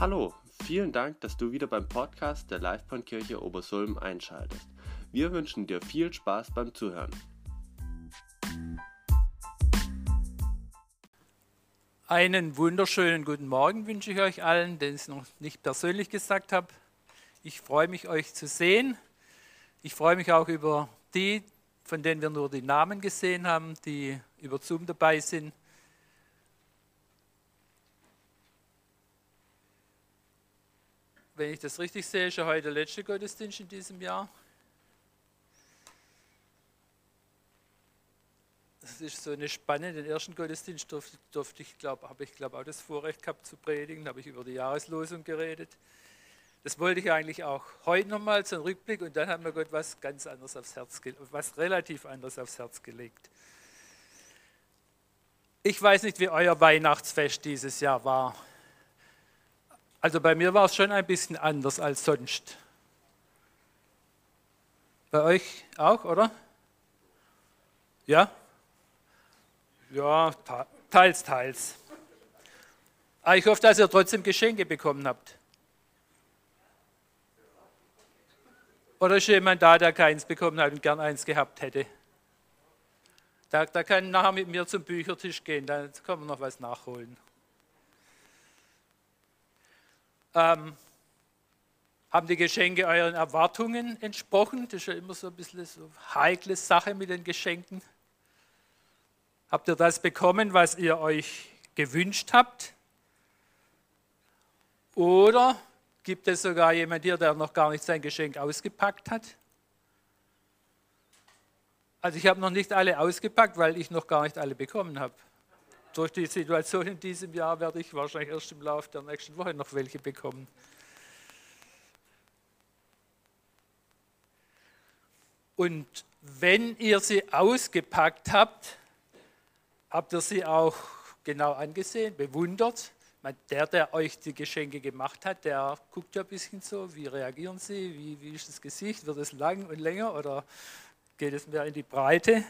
Hallo, vielen Dank, dass du wieder beim Podcast der Livebahnkirche Obersulm einschaltest. Wir wünschen dir viel Spaß beim Zuhören. Einen wunderschönen guten Morgen wünsche ich euch allen, den ich noch nicht persönlich gesagt habe. Ich freue mich, euch zu sehen. Ich freue mich auch über die, von denen wir nur die Namen gesehen haben, die über Zoom dabei sind. Wenn ich das richtig sehe, ist ja heute der letzte Gottesdienst in diesem Jahr. Das ist so eine Spanne. Den ersten Gottesdienst durfte, durfte ich, glaube habe ich glaube auch das Vorrecht gehabt zu predigen, habe ich über die Jahreslosung geredet. Das wollte ich eigentlich auch heute nochmal, einen Rückblick, und dann hat mir Gott was ganz anderes aufs Herz, was relativ anderes aufs Herz gelegt. Ich weiß nicht, wie euer Weihnachtsfest dieses Jahr war. Also bei mir war es schon ein bisschen anders als sonst. Bei euch auch, oder? Ja? Ja, teils, teils. Aber ich hoffe, dass ihr trotzdem Geschenke bekommen habt. Oder ist jemand da, der keins bekommen hat und gern eins gehabt hätte? Da, da kann nachher mit mir zum Büchertisch gehen, da kann man noch was nachholen. Ähm, haben die Geschenke euren Erwartungen entsprochen? Das ist ja immer so ein bisschen so eine heikle Sache mit den Geschenken. Habt ihr das bekommen, was ihr euch gewünscht habt? Oder gibt es sogar jemand hier, der noch gar nicht sein Geschenk ausgepackt hat? Also ich habe noch nicht alle ausgepackt, weil ich noch gar nicht alle bekommen habe durch die Situation in diesem Jahr werde ich wahrscheinlich erst im Laufe der nächsten Woche noch welche bekommen. Und wenn ihr sie ausgepackt habt, habt ihr sie auch genau angesehen, bewundert. Der, der euch die Geschenke gemacht hat, der guckt ja ein bisschen so, wie reagieren sie, wie, wie ist das Gesicht, wird es lang und länger oder geht es mehr in die Breite?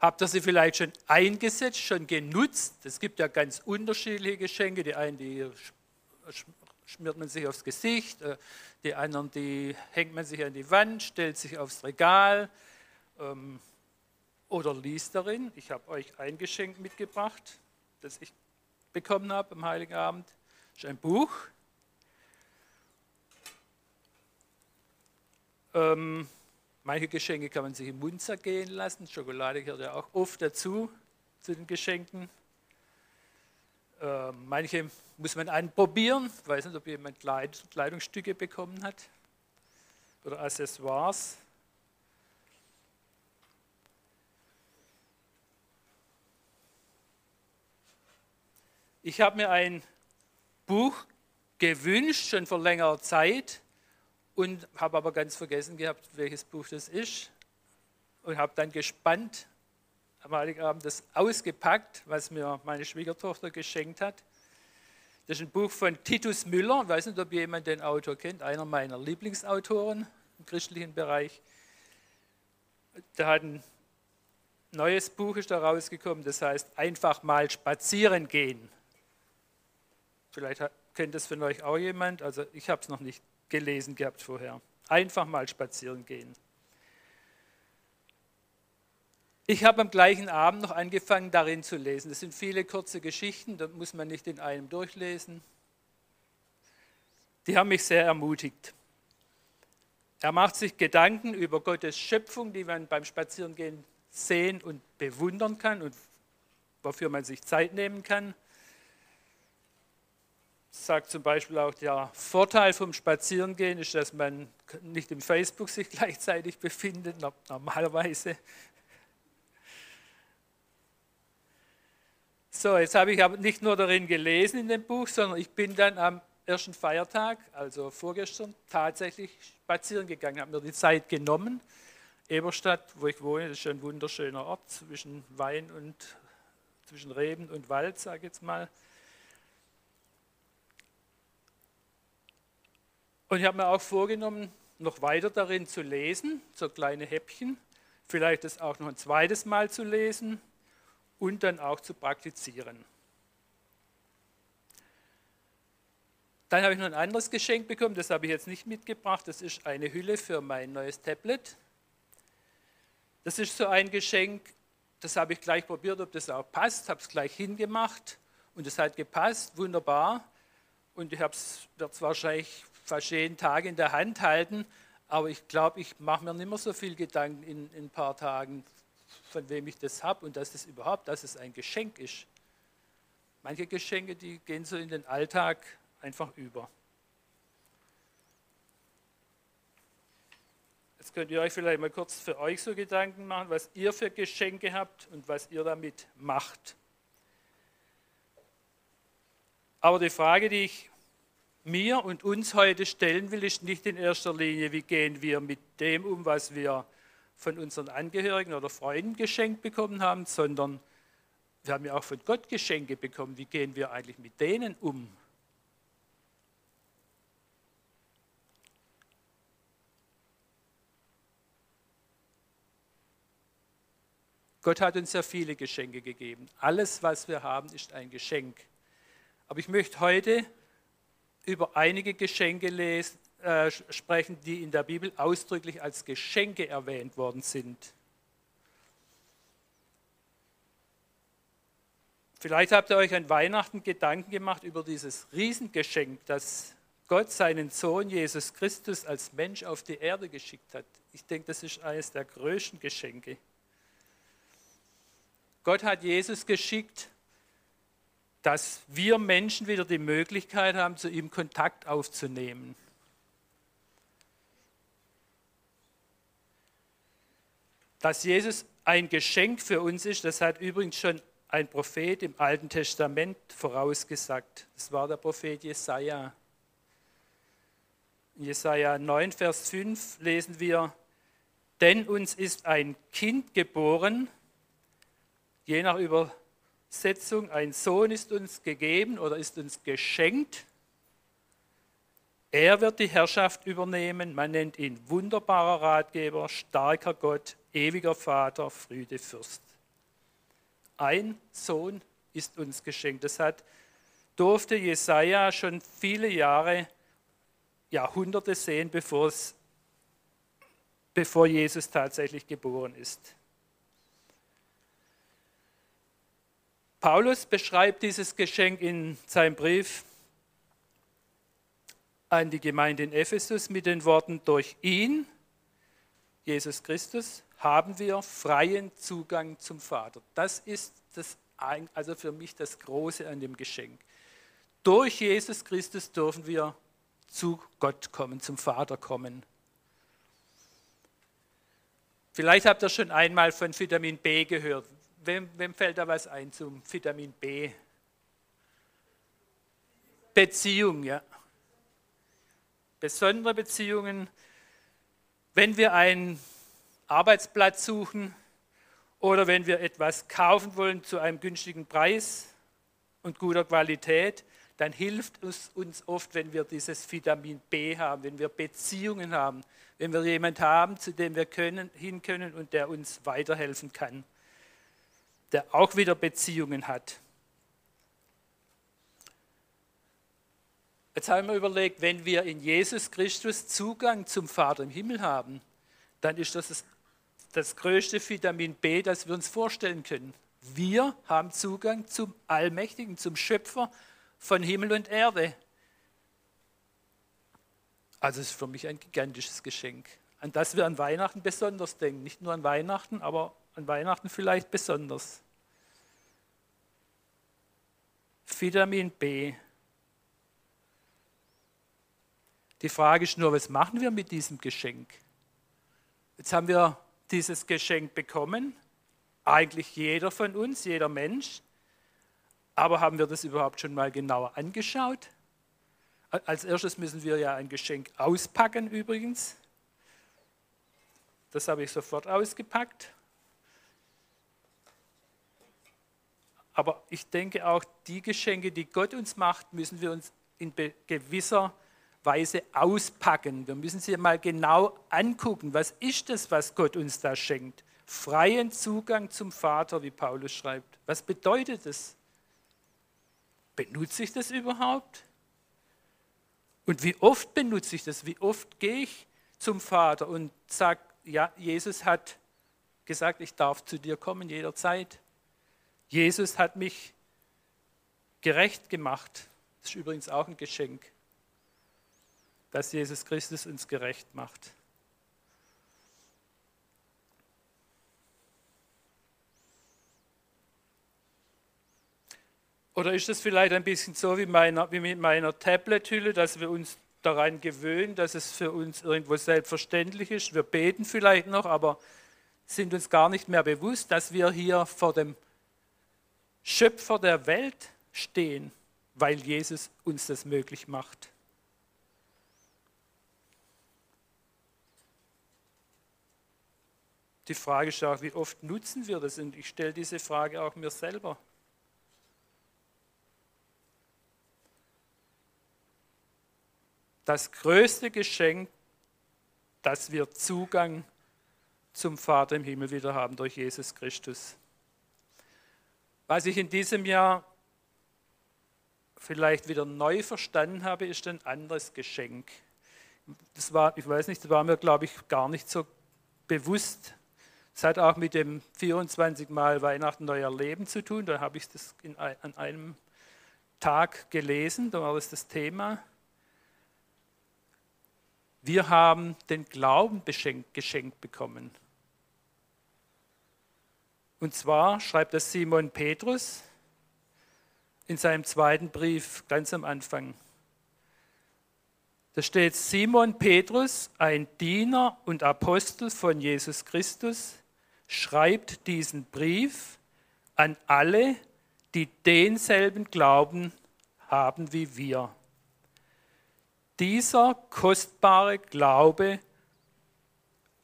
Habt ihr sie vielleicht schon eingesetzt, schon genutzt? Es gibt ja ganz unterschiedliche Geschenke. Die einen, die schmiert man sich aufs Gesicht, äh, die anderen, die hängt man sich an die Wand, stellt sich aufs Regal ähm, oder liest darin. Ich habe euch ein Geschenk mitgebracht, das ich bekommen habe am Heiligen Abend. Das ist ein Buch. Ähm, Manche Geschenke kann man sich im Mund zergehen lassen. Schokolade gehört ja auch oft dazu, zu den Geschenken. Äh, manche muss man anprobieren. Ich weiß nicht, ob jemand Kleidungsstücke bekommen hat oder Accessoires. Ich habe mir ein Buch gewünscht, schon vor längerer Zeit und habe aber ganz vergessen gehabt, welches Buch das ist und habe dann gespannt am Heiligen Abend das ausgepackt, was mir meine Schwiegertochter geschenkt hat. Das ist ein Buch von Titus Müller, ich weiß nicht, ob jemand den Autor kennt, einer meiner Lieblingsautoren im christlichen Bereich. Der hat ein neues Buch ist da rausgekommen, das heißt einfach mal spazieren gehen. Vielleicht kennt das von euch auch jemand, also ich habe es noch nicht gelesen gehabt vorher. Einfach mal spazieren gehen. Ich habe am gleichen Abend noch angefangen, darin zu lesen. Das sind viele kurze Geschichten, da muss man nicht in einem durchlesen. Die haben mich sehr ermutigt. Er macht sich Gedanken über Gottes Schöpfung, die man beim Spazierengehen sehen und bewundern kann und wofür man sich Zeit nehmen kann sagt zum Beispiel auch, der Vorteil vom Spazierengehen ist, dass man nicht im Facebook sich gleichzeitig befindet, normalerweise. So, jetzt habe ich aber nicht nur darin gelesen in dem Buch, sondern ich bin dann am ersten Feiertag, also vorgestern, tatsächlich spazieren gegangen, habe mir die Zeit genommen. Eberstadt, wo ich wohne, ist ein wunderschöner Ort zwischen Wein und zwischen Reben und Wald, sage ich jetzt mal. Und ich habe mir auch vorgenommen, noch weiter darin zu lesen, so kleine Häppchen, vielleicht das auch noch ein zweites Mal zu lesen und dann auch zu praktizieren. Dann habe ich noch ein anderes Geschenk bekommen, das habe ich jetzt nicht mitgebracht. Das ist eine Hülle für mein neues Tablet. Das ist so ein Geschenk, das habe ich gleich probiert, ob das auch passt, habe es gleich hingemacht und es hat gepasst, wunderbar. Und ich werde es wahrscheinlich fast jeden Tag in der Hand halten, aber ich glaube, ich mache mir nicht mehr so viel Gedanken in, in ein paar Tagen, von wem ich das habe und dass es überhaupt, dass es ein Geschenk ist. Manche Geschenke, die gehen so in den Alltag einfach über. Jetzt könnt ihr euch vielleicht mal kurz für euch so Gedanken machen, was ihr für Geschenke habt und was ihr damit macht. Aber die Frage, die ich mir und uns heute stellen will, ist nicht in erster Linie, wie gehen wir mit dem um, was wir von unseren Angehörigen oder Freunden geschenkt bekommen haben, sondern wir haben ja auch von Gott Geschenke bekommen. Wie gehen wir eigentlich mit denen um? Gott hat uns ja viele Geschenke gegeben. Alles, was wir haben, ist ein Geschenk. Aber ich möchte heute über einige Geschenke lesen, äh, sprechen, die in der Bibel ausdrücklich als Geschenke erwähnt worden sind. Vielleicht habt ihr euch an Weihnachten Gedanken gemacht über dieses Riesengeschenk, das Gott seinen Sohn Jesus Christus als Mensch auf die Erde geschickt hat. Ich denke, das ist eines der größten Geschenke. Gott hat Jesus geschickt, dass wir Menschen wieder die Möglichkeit haben, zu ihm Kontakt aufzunehmen. Dass Jesus ein Geschenk für uns ist, das hat übrigens schon ein Prophet im Alten Testament vorausgesagt. Das war der Prophet Jesaja. In Jesaja 9, Vers 5 lesen wir: Denn uns ist ein Kind geboren, je nach Übersetzung, ein Sohn ist uns gegeben oder ist uns geschenkt. Er wird die Herrschaft übernehmen. Man nennt ihn wunderbarer Ratgeber, starker Gott, ewiger Vater, Friede Fürst. Ein Sohn ist uns geschenkt. Das hat, durfte Jesaja schon viele Jahre, Jahrhunderte sehen, bevor Jesus tatsächlich geboren ist. Paulus beschreibt dieses Geschenk in seinem Brief an die Gemeinde in Ephesus mit den Worten, durch ihn, Jesus Christus, haben wir freien Zugang zum Vater. Das ist das, also für mich das Große an dem Geschenk. Durch Jesus Christus dürfen wir zu Gott kommen, zum Vater kommen. Vielleicht habt ihr schon einmal von Vitamin B gehört. Wem, wem fällt da was ein zum Vitamin B? Beziehung, ja. Besondere Beziehungen. Wenn wir einen Arbeitsplatz suchen oder wenn wir etwas kaufen wollen zu einem günstigen Preis und guter Qualität, dann hilft es uns oft, wenn wir dieses Vitamin B haben, wenn wir Beziehungen haben, wenn wir jemanden haben, zu dem wir können, hin können und der uns weiterhelfen kann der auch wieder Beziehungen hat. Jetzt haben wir überlegt, wenn wir in Jesus Christus Zugang zum Vater im Himmel haben, dann ist das das, das größte Vitamin B, das wir uns vorstellen können. Wir haben Zugang zum Allmächtigen, zum Schöpfer von Himmel und Erde. Also es ist für mich ein gigantisches Geschenk, an das wir an Weihnachten besonders denken. Nicht nur an Weihnachten, aber an Weihnachten vielleicht besonders. Vitamin B. Die Frage ist nur, was machen wir mit diesem Geschenk? Jetzt haben wir dieses Geschenk bekommen, eigentlich jeder von uns, jeder Mensch. Aber haben wir das überhaupt schon mal genauer angeschaut? Als erstes müssen wir ja ein Geschenk auspacken übrigens. Das habe ich sofort ausgepackt. Aber ich denke auch, die Geschenke, die Gott uns macht, müssen wir uns in gewisser Weise auspacken. Wir müssen sie mal genau angucken. Was ist das, was Gott uns da schenkt? Freien Zugang zum Vater, wie Paulus schreibt. Was bedeutet das? Benutze ich das überhaupt? Und wie oft benutze ich das? Wie oft gehe ich zum Vater und sage, ja, Jesus hat gesagt, ich darf zu dir kommen jederzeit. Jesus hat mich gerecht gemacht. Das ist übrigens auch ein Geschenk, dass Jesus Christus uns gerecht macht. Oder ist es vielleicht ein bisschen so wie, meiner, wie mit meiner Tablet-Hülle, dass wir uns daran gewöhnen, dass es für uns irgendwo selbstverständlich ist? Wir beten vielleicht noch, aber sind uns gar nicht mehr bewusst, dass wir hier vor dem Schöpfer der Welt stehen, weil Jesus uns das möglich macht. Die Frage ist auch, wie oft nutzen wir das? Und ich stelle diese Frage auch mir selber. das größte Geschenk, dass wir Zugang zum Vater im Himmel wieder haben durch Jesus Christus. Was ich in diesem Jahr vielleicht wieder neu verstanden habe, ist ein anderes Geschenk. Das war, ich weiß nicht, das war mir, glaube ich, gar nicht so bewusst. Es hat auch mit dem 24 Mal Weihnachten neuer Leben zu tun. Da habe ich das in, an einem Tag gelesen, da war das das Thema. Wir haben den Glauben geschenkt bekommen. Und zwar schreibt das Simon Petrus in seinem zweiten Brief ganz am Anfang. Da steht Simon Petrus, ein Diener und Apostel von Jesus Christus, schreibt diesen Brief an alle, die denselben Glauben haben wie wir. Dieser kostbare Glaube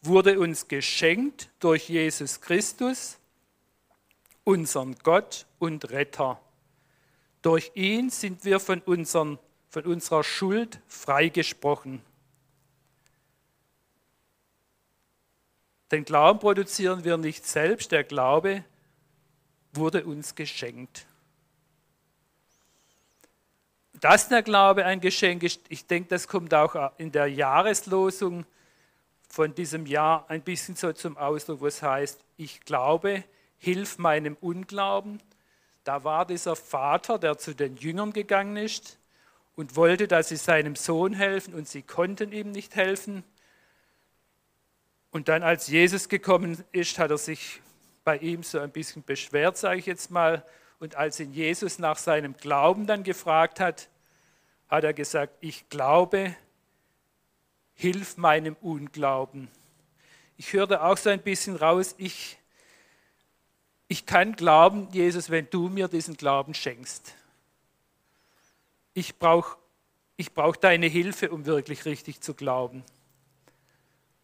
wurde uns geschenkt durch Jesus Christus, unseren Gott und Retter. Durch ihn sind wir von, unseren, von unserer Schuld freigesprochen. Den Glauben produzieren wir nicht selbst, der Glaube wurde uns geschenkt dass der Glaube ein Geschenk ist, ich denke, das kommt auch in der Jahreslosung von diesem Jahr ein bisschen so zum Ausdruck, wo es heißt, ich glaube, hilf meinem Unglauben. Da war dieser Vater, der zu den Jüngern gegangen ist und wollte, dass sie seinem Sohn helfen und sie konnten ihm nicht helfen. Und dann, als Jesus gekommen ist, hat er sich bei ihm so ein bisschen beschwert, sage ich jetzt mal, und als ihn Jesus nach seinem Glauben dann gefragt hat, hat er gesagt, ich glaube, hilf meinem Unglauben. Ich hörte auch so ein bisschen raus, ich, ich kann glauben, Jesus, wenn du mir diesen Glauben schenkst. Ich brauche ich brauch deine Hilfe, um wirklich richtig zu glauben.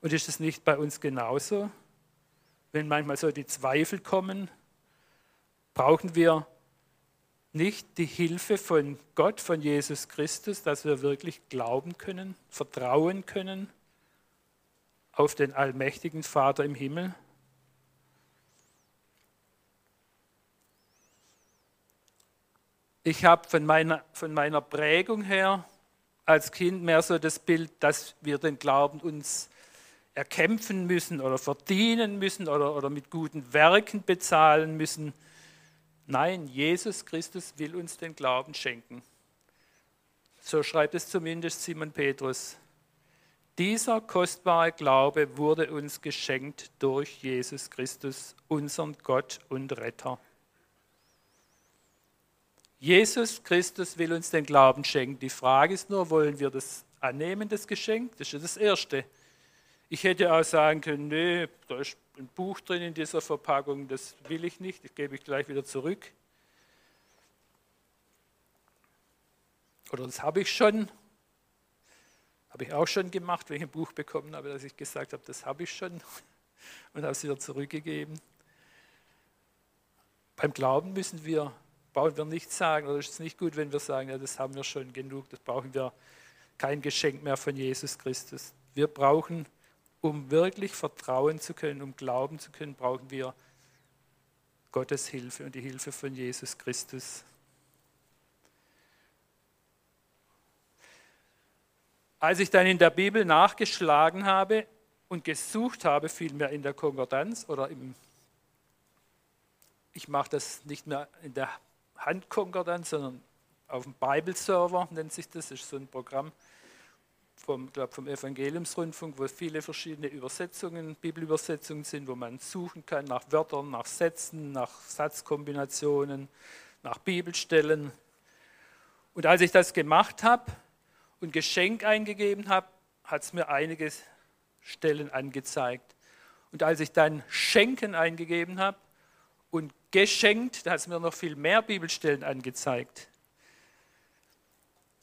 Und ist es nicht bei uns genauso? Wenn manchmal so die Zweifel kommen, brauchen wir nicht die Hilfe von Gott, von Jesus Christus, dass wir wirklich glauben können, vertrauen können auf den allmächtigen Vater im Himmel? Ich habe von meiner, von meiner Prägung her als Kind mehr so das Bild, dass wir den Glauben uns erkämpfen müssen oder verdienen müssen oder, oder mit guten Werken bezahlen müssen. Nein, Jesus Christus will uns den Glauben schenken. So schreibt es zumindest Simon Petrus. Dieser kostbare Glaube wurde uns geschenkt durch Jesus Christus, unseren Gott und Retter. Jesus Christus will uns den Glauben schenken. Die Frage ist nur, wollen wir das annehmen, das Geschenk? Das ist das Erste. Ich hätte auch sagen können, nee, da ist ein Buch drin in dieser Verpackung, das will ich nicht, das gebe ich gleich wieder zurück. Oder das habe ich schon, habe ich auch schon gemacht, wenn ich ein Buch bekommen habe, dass ich gesagt habe, das habe ich schon und habe es wieder zurückgegeben. Beim Glauben müssen wir, brauchen wir nicht sagen, oder ist es nicht gut, wenn wir sagen, ja, das haben wir schon genug, das brauchen wir kein Geschenk mehr von Jesus Christus. Wir brauchen um wirklich vertrauen zu können, um glauben zu können, brauchen wir Gottes Hilfe und die Hilfe von Jesus Christus. Als ich dann in der Bibel nachgeschlagen habe und gesucht habe, vielmehr in der Konkordanz oder im, ich mache das nicht mehr in der Handkonkordanz, sondern auf dem Bible-Server nennt sich das, das ist so ein Programm vom, glaub, vom Evangeliumsrundfunk, wo viele verschiedene Übersetzungen, Bibelübersetzungen sind, wo man suchen kann nach Wörtern, nach Sätzen, nach Satzkombinationen, nach Bibelstellen. Und als ich das gemacht habe und Geschenk eingegeben habe, hat es mir einige Stellen angezeigt. Und als ich dann Schenken eingegeben habe und geschenkt, da hat es mir noch viel mehr Bibelstellen angezeigt.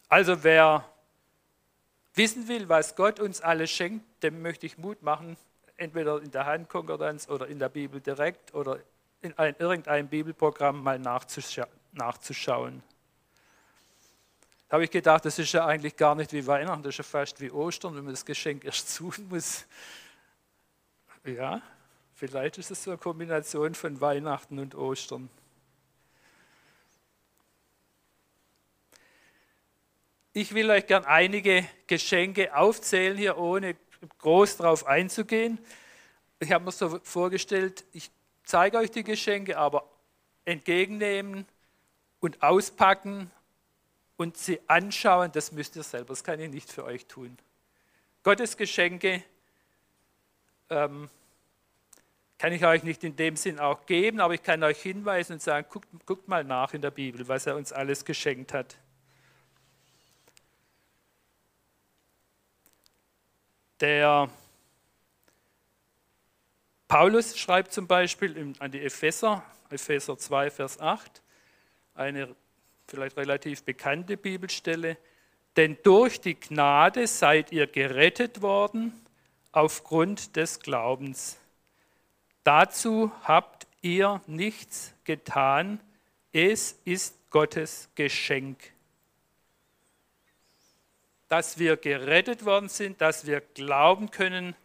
Also wer wissen will, was Gott uns alles schenkt, dem möchte ich Mut machen, entweder in der Handkonkordanz oder in der Bibel direkt oder in ein, irgendeinem Bibelprogramm mal nachzuscha nachzuschauen. Da habe ich gedacht, das ist ja eigentlich gar nicht wie Weihnachten, das ist ja fast wie Ostern, wenn man das Geschenk erst suchen muss. Ja, vielleicht ist es so eine Kombination von Weihnachten und Ostern. Ich will euch gern einige Geschenke aufzählen hier, ohne groß darauf einzugehen. Ich habe mir so vorgestellt, ich zeige euch die Geschenke, aber entgegennehmen und auspacken und sie anschauen, das müsst ihr selber, das kann ich nicht für euch tun. Gottes Geschenke ähm, kann ich euch nicht in dem Sinn auch geben, aber ich kann euch hinweisen und sagen, guckt, guckt mal nach in der Bibel, was er uns alles geschenkt hat. Der Paulus schreibt zum Beispiel an die Epheser, Epheser 2, Vers 8, eine vielleicht relativ bekannte Bibelstelle, denn durch die Gnade seid ihr gerettet worden aufgrund des Glaubens. Dazu habt ihr nichts getan, es ist Gottes Geschenk dass wir gerettet worden sind, dass wir glauben können,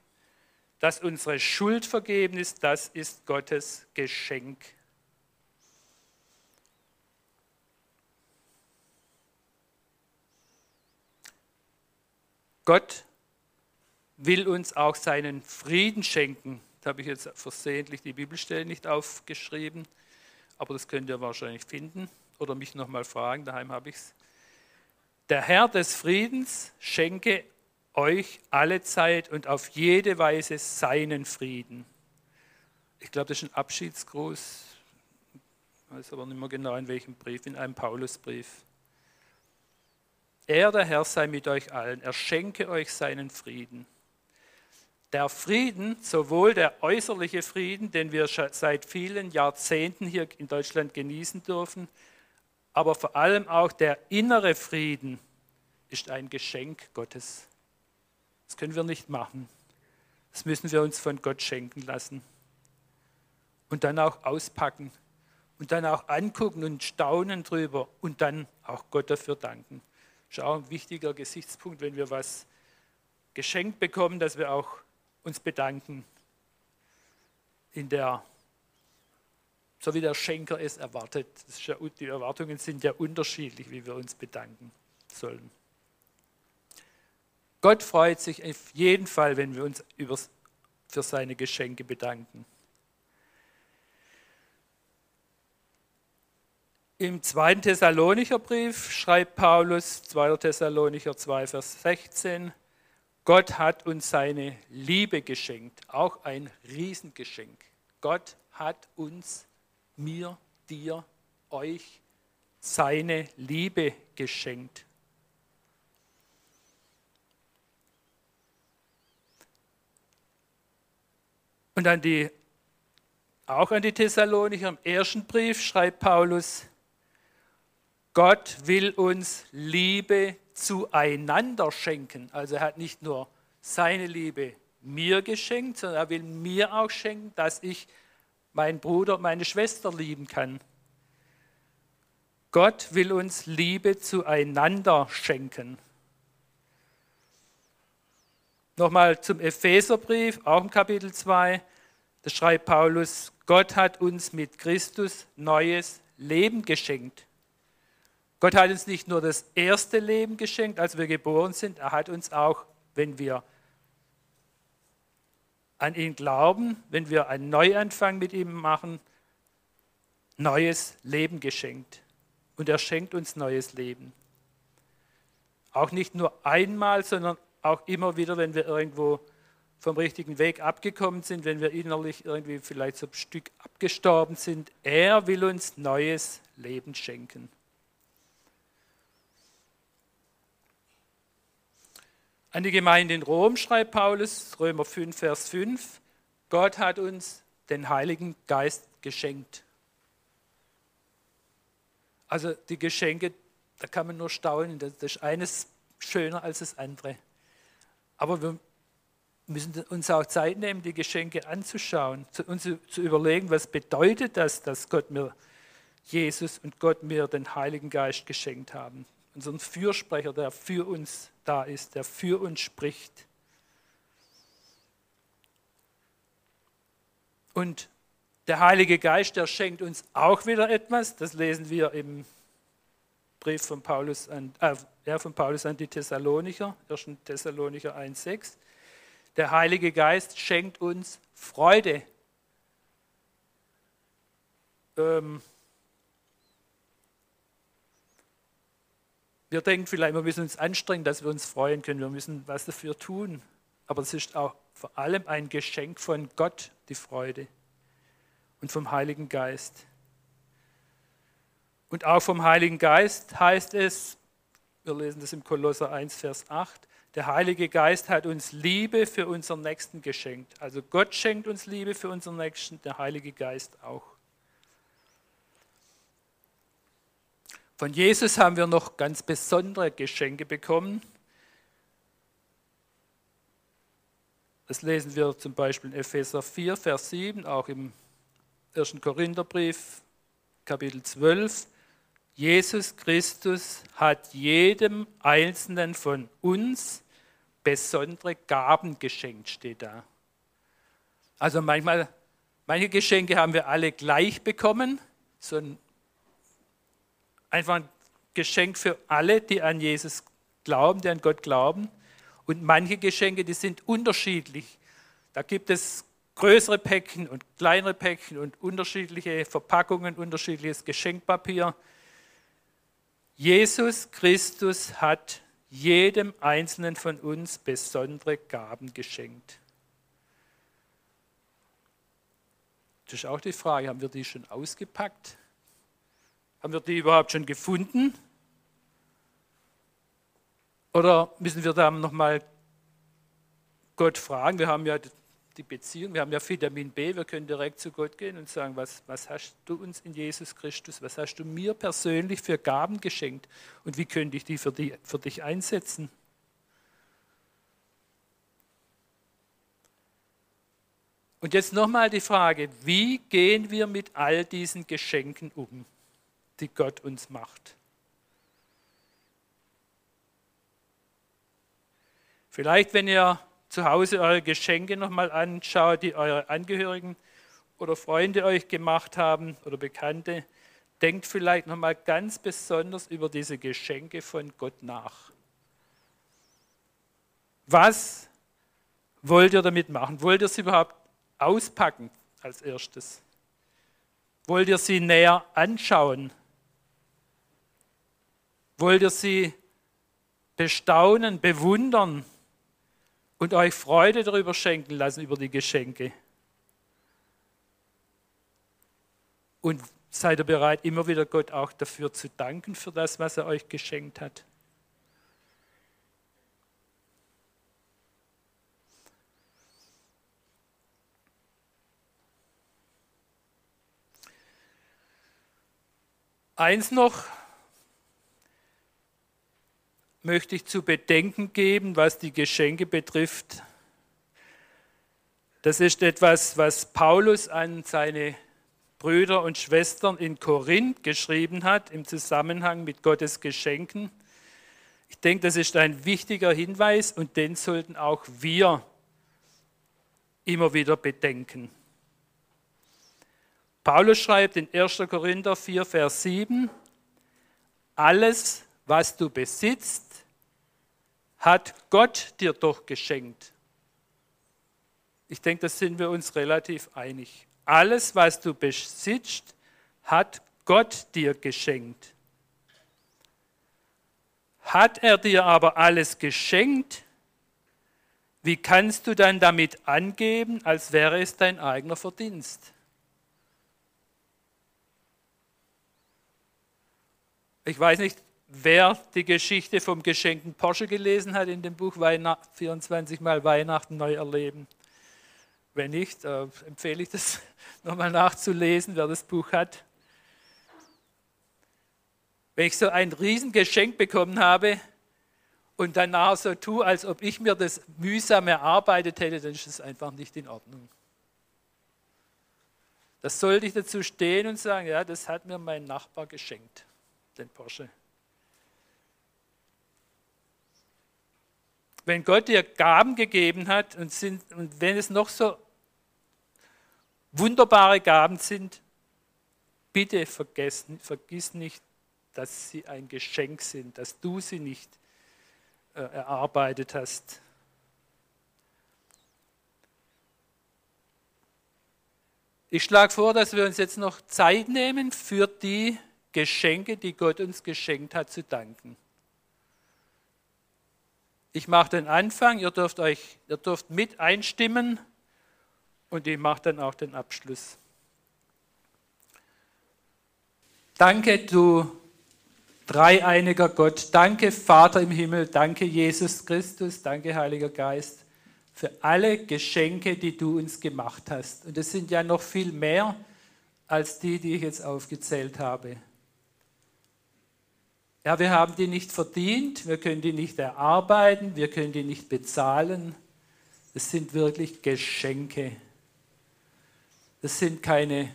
dass unsere Schuld vergeben ist, das ist Gottes Geschenk. Gott will uns auch seinen Frieden schenken. Habe ich jetzt versehentlich die Bibelstelle nicht aufgeschrieben, aber das könnt ihr wahrscheinlich finden oder mich nochmal fragen, daheim habe ich es. Der Herr des Friedens schenke euch alle Zeit und auf jede Weise seinen Frieden. Ich glaube, das ist ein Abschiedsgruß. Ich weiß aber nicht mehr genau in welchem Brief, in einem Paulusbrief. Er, der Herr, sei mit euch allen. Er schenke euch seinen Frieden. Der Frieden, sowohl der äußerliche Frieden, den wir seit vielen Jahrzehnten hier in Deutschland genießen dürfen, aber vor allem auch der innere Frieden ist ein Geschenk Gottes. Das können wir nicht machen. Das müssen wir uns von Gott schenken lassen. Und dann auch auspacken. Und dann auch angucken und staunen drüber. Und dann auch Gott dafür danken. Das ist auch ein wichtiger Gesichtspunkt, wenn wir was geschenkt bekommen, dass wir auch uns bedanken. In der so wie der Schenker es erwartet. Ja, die Erwartungen sind ja unterschiedlich, wie wir uns bedanken sollen. Gott freut sich auf jeden Fall, wenn wir uns für seine Geschenke bedanken. Im zweiten Thessalonicher Brief schreibt Paulus, 2. Thessalonicher 2, Vers 16, Gott hat uns seine Liebe geschenkt, auch ein Riesengeschenk. Gott hat uns mir, dir, euch seine Liebe geschenkt. Und an die, auch an die Thessalonicher im ersten Brief schreibt Paulus, Gott will uns Liebe zueinander schenken. Also er hat nicht nur seine Liebe mir geschenkt, sondern er will mir auch schenken, dass ich meinen Bruder, meine Schwester lieben kann. Gott will uns Liebe zueinander schenken. Nochmal zum Epheserbrief, auch im Kapitel 2, da schreibt Paulus, Gott hat uns mit Christus neues Leben geschenkt. Gott hat uns nicht nur das erste Leben geschenkt, als wir geboren sind, er hat uns auch, wenn wir an ihn glauben, wenn wir einen Neuanfang mit ihm machen, neues Leben geschenkt. Und er schenkt uns neues Leben. Auch nicht nur einmal, sondern auch immer wieder, wenn wir irgendwo vom richtigen Weg abgekommen sind, wenn wir innerlich irgendwie vielleicht so ein Stück abgestorben sind. Er will uns neues Leben schenken. An die Gemeinde in Rom schreibt Paulus, Römer 5, Vers 5, Gott hat uns den Heiligen Geist geschenkt. Also die Geschenke, da kann man nur staunen, das ist eines schöner als das andere. Aber wir müssen uns auch Zeit nehmen, die Geschenke anzuschauen, uns zu, zu überlegen, was bedeutet das, dass Gott mir Jesus und Gott mir den Heiligen Geist geschenkt haben. Unseren Fürsprecher, der für uns da ist, der für uns spricht. Und der Heilige Geist, der schenkt uns auch wieder etwas. Das lesen wir im Brief von Paulus an, äh, ja, von Paulus an die Thessalonicher, 1. Thessalonicher 1,6. Der Heilige Geist schenkt uns Freude. Ähm, wir denken vielleicht, wir müssen uns anstrengen, dass wir uns freuen können. Wir müssen was dafür tun. Aber es ist auch vor allem ein Geschenk von Gott, die Freude. Und vom Heiligen Geist. Und auch vom Heiligen Geist heißt es, wir lesen das im Kolosser 1, Vers 8, der Heilige Geist hat uns Liebe für unseren Nächsten geschenkt. Also Gott schenkt uns Liebe für unseren Nächsten, der Heilige Geist auch. Von Jesus haben wir noch ganz besondere Geschenke bekommen. Das lesen wir zum Beispiel in Epheser 4, Vers 7, auch im 1. Korintherbrief, Kapitel 12. Jesus Christus hat jedem Einzelnen von uns besondere Gaben geschenkt, steht da. Also manchmal, manche Geschenke haben wir alle gleich bekommen, so ein, einfach ein Geschenk für alle, die an Jesus glauben, die an Gott glauben. Und manche Geschenke, die sind unterschiedlich. Da gibt es größere Päckchen und kleinere Päckchen und unterschiedliche Verpackungen, unterschiedliches Geschenkpapier. Jesus Christus hat jedem Einzelnen von uns besondere Gaben geschenkt. Das ist auch die Frage, haben wir die schon ausgepackt? Haben wir die überhaupt schon gefunden? Oder müssen wir da nochmal Gott fragen? Wir haben ja die Beziehung. Wir haben ja Vitamin B, wir können direkt zu Gott gehen und sagen, was, was hast du uns in Jesus Christus, was hast du mir persönlich für Gaben geschenkt und wie könnte ich die für, die, für dich einsetzen? Und jetzt nochmal die Frage, wie gehen wir mit all diesen Geschenken um, die Gott uns macht? Vielleicht, wenn ihr zu Hause eure Geschenke nochmal anschaut, die eure Angehörigen oder Freunde euch gemacht haben oder Bekannte, denkt vielleicht nochmal ganz besonders über diese Geschenke von Gott nach. Was wollt ihr damit machen? Wollt ihr sie überhaupt auspacken als erstes? Wollt ihr sie näher anschauen? Wollt ihr sie bestaunen, bewundern? und euch Freude darüber schenken lassen, über die Geschenke. Und seid ihr bereit, immer wieder Gott auch dafür zu danken, für das, was er euch geschenkt hat? Eins noch, möchte ich zu bedenken geben, was die Geschenke betrifft. Das ist etwas, was Paulus an seine Brüder und Schwestern in Korinth geschrieben hat im Zusammenhang mit Gottes Geschenken. Ich denke, das ist ein wichtiger Hinweis und den sollten auch wir immer wieder bedenken. Paulus schreibt in 1. Korinther 4, Vers 7, alles, was du besitzt, hat Gott dir doch geschenkt. Ich denke, da sind wir uns relativ einig. Alles, was du besitzt, hat Gott dir geschenkt. Hat er dir aber alles geschenkt, wie kannst du dann damit angeben, als wäre es dein eigener Verdienst? Ich weiß nicht, wer die Geschichte vom geschenkten Porsche gelesen hat in dem Buch 24 Mal Weihnachten neu erleben. Wenn nicht, äh, empfehle ich das nochmal nachzulesen, wer das Buch hat. Wenn ich so ein Riesengeschenk bekommen habe und danach so tue, als ob ich mir das mühsam erarbeitet hätte, dann ist das einfach nicht in Ordnung. Das sollte ich dazu stehen und sagen, ja, das hat mir mein Nachbar geschenkt, den Porsche. Wenn Gott dir Gaben gegeben hat und, sind, und wenn es noch so wunderbare Gaben sind, bitte vergiss, vergiss nicht, dass sie ein Geschenk sind, dass du sie nicht äh, erarbeitet hast. Ich schlage vor, dass wir uns jetzt noch Zeit nehmen, für die Geschenke, die Gott uns geschenkt hat, zu danken. Ich mache den Anfang, ihr dürft euch, ihr dürft mit einstimmen und ich mache dann auch den Abschluss. Danke, du dreieiniger Gott. Danke, Vater im Himmel. Danke, Jesus Christus. Danke, Heiliger Geist, für alle Geschenke, die du uns gemacht hast. Und es sind ja noch viel mehr als die, die ich jetzt aufgezählt habe. Ja, wir haben die nicht verdient, wir können die nicht erarbeiten, wir können die nicht bezahlen. Es sind wirklich Geschenke. Das sind keine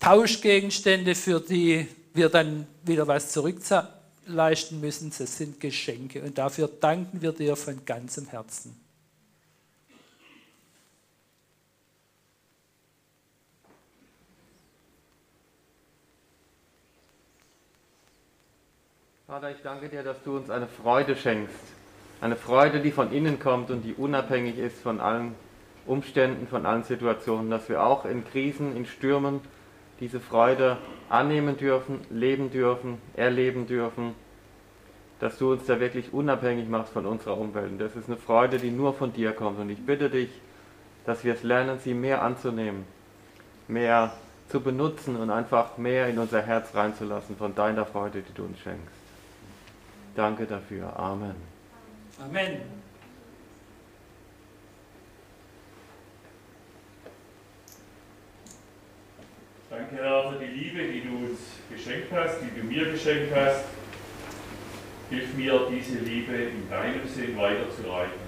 Tauschgegenstände, für die wir dann wieder was zurückleisten müssen. Das sind Geschenke. Und dafür danken wir dir von ganzem Herzen. Vater, ich danke dir, dass du uns eine Freude schenkst. Eine Freude, die von innen kommt und die unabhängig ist von allen Umständen, von allen Situationen, dass wir auch in Krisen, in Stürmen diese Freude annehmen dürfen, leben dürfen, erleben dürfen, dass du uns da wirklich unabhängig machst von unserer Umwelt. Und das ist eine Freude, die nur von dir kommt. Und ich bitte dich, dass wir es lernen, sie mehr anzunehmen, mehr zu benutzen und einfach mehr in unser Herz reinzulassen von deiner Freude, die du uns schenkst. Danke dafür. Amen. Amen. Danke, Herr, für die Liebe, die du uns geschenkt hast, die du mir geschenkt hast. Hilf mir, diese Liebe in deinem Sinn weiterzuleiten.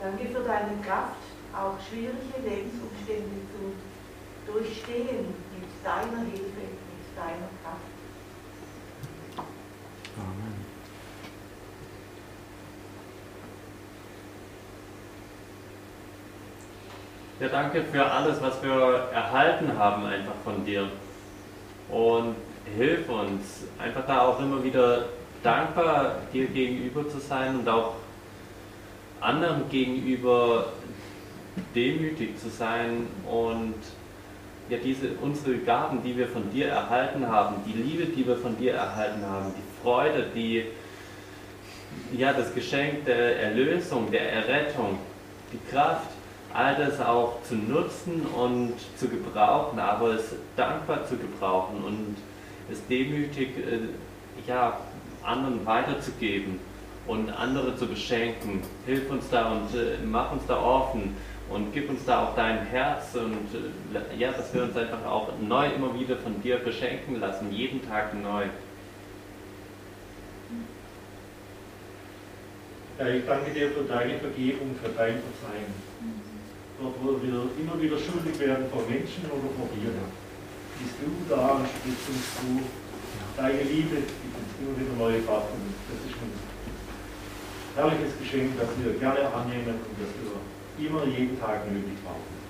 Danke für deine Kraft, auch schwierige Lebensumstände zu durchstehen mit deiner Hilfe, mit deiner Kraft. Amen. Ja, danke für alles, was wir erhalten haben einfach von dir. Und hilf uns, einfach da auch immer wieder dankbar dir gegenüber zu sein und auch anderen gegenüber demütig zu sein und ja diese unsere Gaben, die wir von dir erhalten haben, die Liebe, die wir von dir erhalten haben, die Freude, die ja das Geschenk der Erlösung, der Errettung, die Kraft, all das auch zu nutzen und zu gebrauchen, aber es dankbar zu gebrauchen und es demütig äh, ja, anderen weiterzugeben und andere zu beschenken. Hilf uns da und äh, mach uns da offen und gib uns da auch dein Herz und äh, ja, dass wir uns einfach auch neu immer wieder von dir beschenken lassen, jeden Tag neu. Ja, ich danke dir für deine Vergebung, für dein Verzeihen. Dort, wo wir immer wieder schuldig werden vor Menschen oder vor dir, bist du da und sprichst uns zu. Deine Liebe gibt uns immer wieder neue und das ist ein herrliches Geschenk, das wir gerne annehmen und das wir immer jeden Tag nötig brauchen.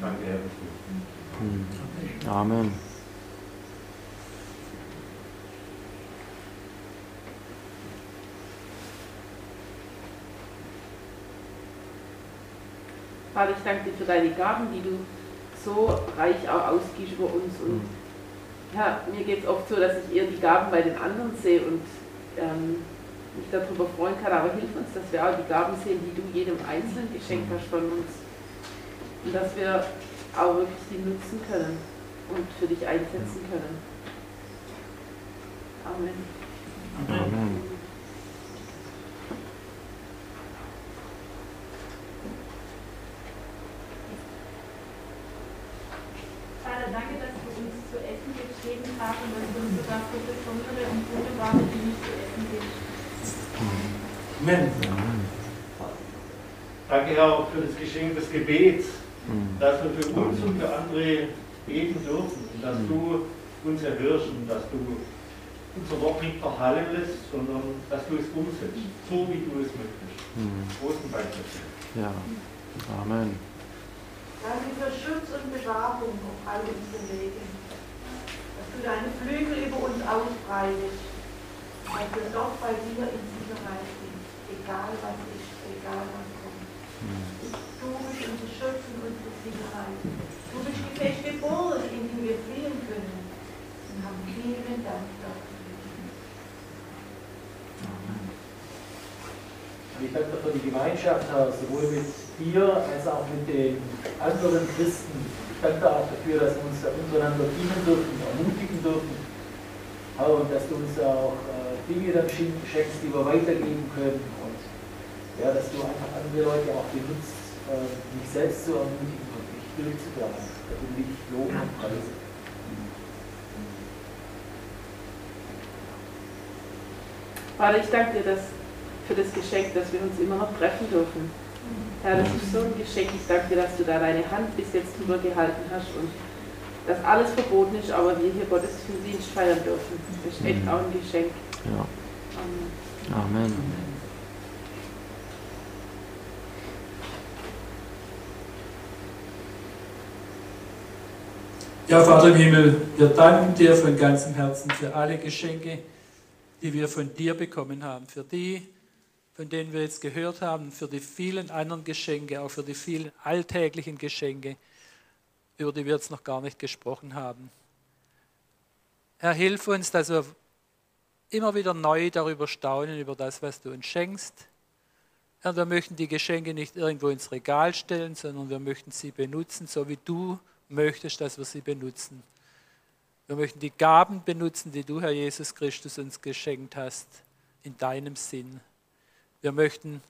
Danke, Herr dafür. Amen. Vater, ich danke dir für deine Gaben, die du so reich auch ausgibst über uns. Und ja, mir geht es oft so, dass ich eher die Gaben bei den anderen sehe und ähm, mich darüber freuen kann. Aber hilf uns, dass wir auch die Gaben sehen, die du jedem Einzelnen geschenkt hast von uns. Und dass wir auch wirklich die nutzen können und für dich einsetzen können. Amen. Amen. haben, dass wir uns sogar für besondere und wunderbare Dinge zu essen gibt. Amen. Danke, Herr, für das Geschenk des Gebets, dass wir für uns und für andere beten dürfen und dass du uns erhörst und dass du unser Wort nicht verhallen lässt, sondern dass du es umsetzt, so wie du es möchtest. Großen Dank dafür. Ja, Amen. Danke für Schutz und Bewahrung auf all unseren Wegen du deine Flügel über uns ausbreitest, dass wir doch bei dir in Sicherheit sind, egal was ist, egal was kommt. Du bist unser Schutz und unsere Sicherheit. Du bist die feste Burg, in die wir fliehen können. Und haben vielen Dank dafür. Ich danke für die Gemeinschaft, sowohl mit dir als auch mit den anderen Christen, danke auch dafür, dass wir uns untereinander dienen dürfen, ermutigen dürfen. Aber dass du uns auch äh, Dinge dann schenkst, die wir weitergeben können. Und ja, dass du einfach andere Leute auch benutzt, äh, mich selbst zu ermutigen und mich durchzutragen. Dafür will ich loben und preisen. Vater, ich danke dir dass, für das Geschenk, dass wir uns immer noch treffen dürfen. Herr, das ist so ein Geschenk. Ich danke dir, dass du da deine Hand bis jetzt drüber gehalten hast und dass alles verboten ist, aber wir hier Gottes Dienst feiern dürfen. Das ist echt auch ein Geschenk. Ja. Amen. Amen. Ja, Vater im Himmel, wir danken dir von ganzem Herzen für alle Geschenke, die wir von dir bekommen haben, für die, von denen wir jetzt gehört haben, für die vielen anderen Geschenke, auch für die vielen alltäglichen Geschenke, über die wir jetzt noch gar nicht gesprochen haben. Herr, hilf uns, dass wir immer wieder neu darüber staunen, über das, was du uns schenkst. Herr, wir möchten die Geschenke nicht irgendwo ins Regal stellen, sondern wir möchten sie benutzen, so wie du möchtest, dass wir sie benutzen. Wir möchten die Gaben benutzen, die du, Herr Jesus Christus, uns geschenkt hast, in deinem Sinn. Wir möchten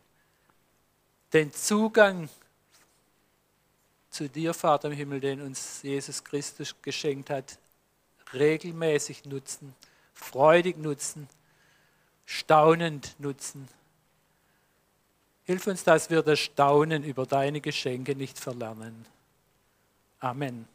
den Zugang zu dir, Vater im Himmel, den uns Jesus Christus geschenkt hat, regelmäßig nutzen, freudig nutzen, staunend nutzen. Hilf uns, dass wir das Staunen über deine Geschenke nicht verlernen. Amen.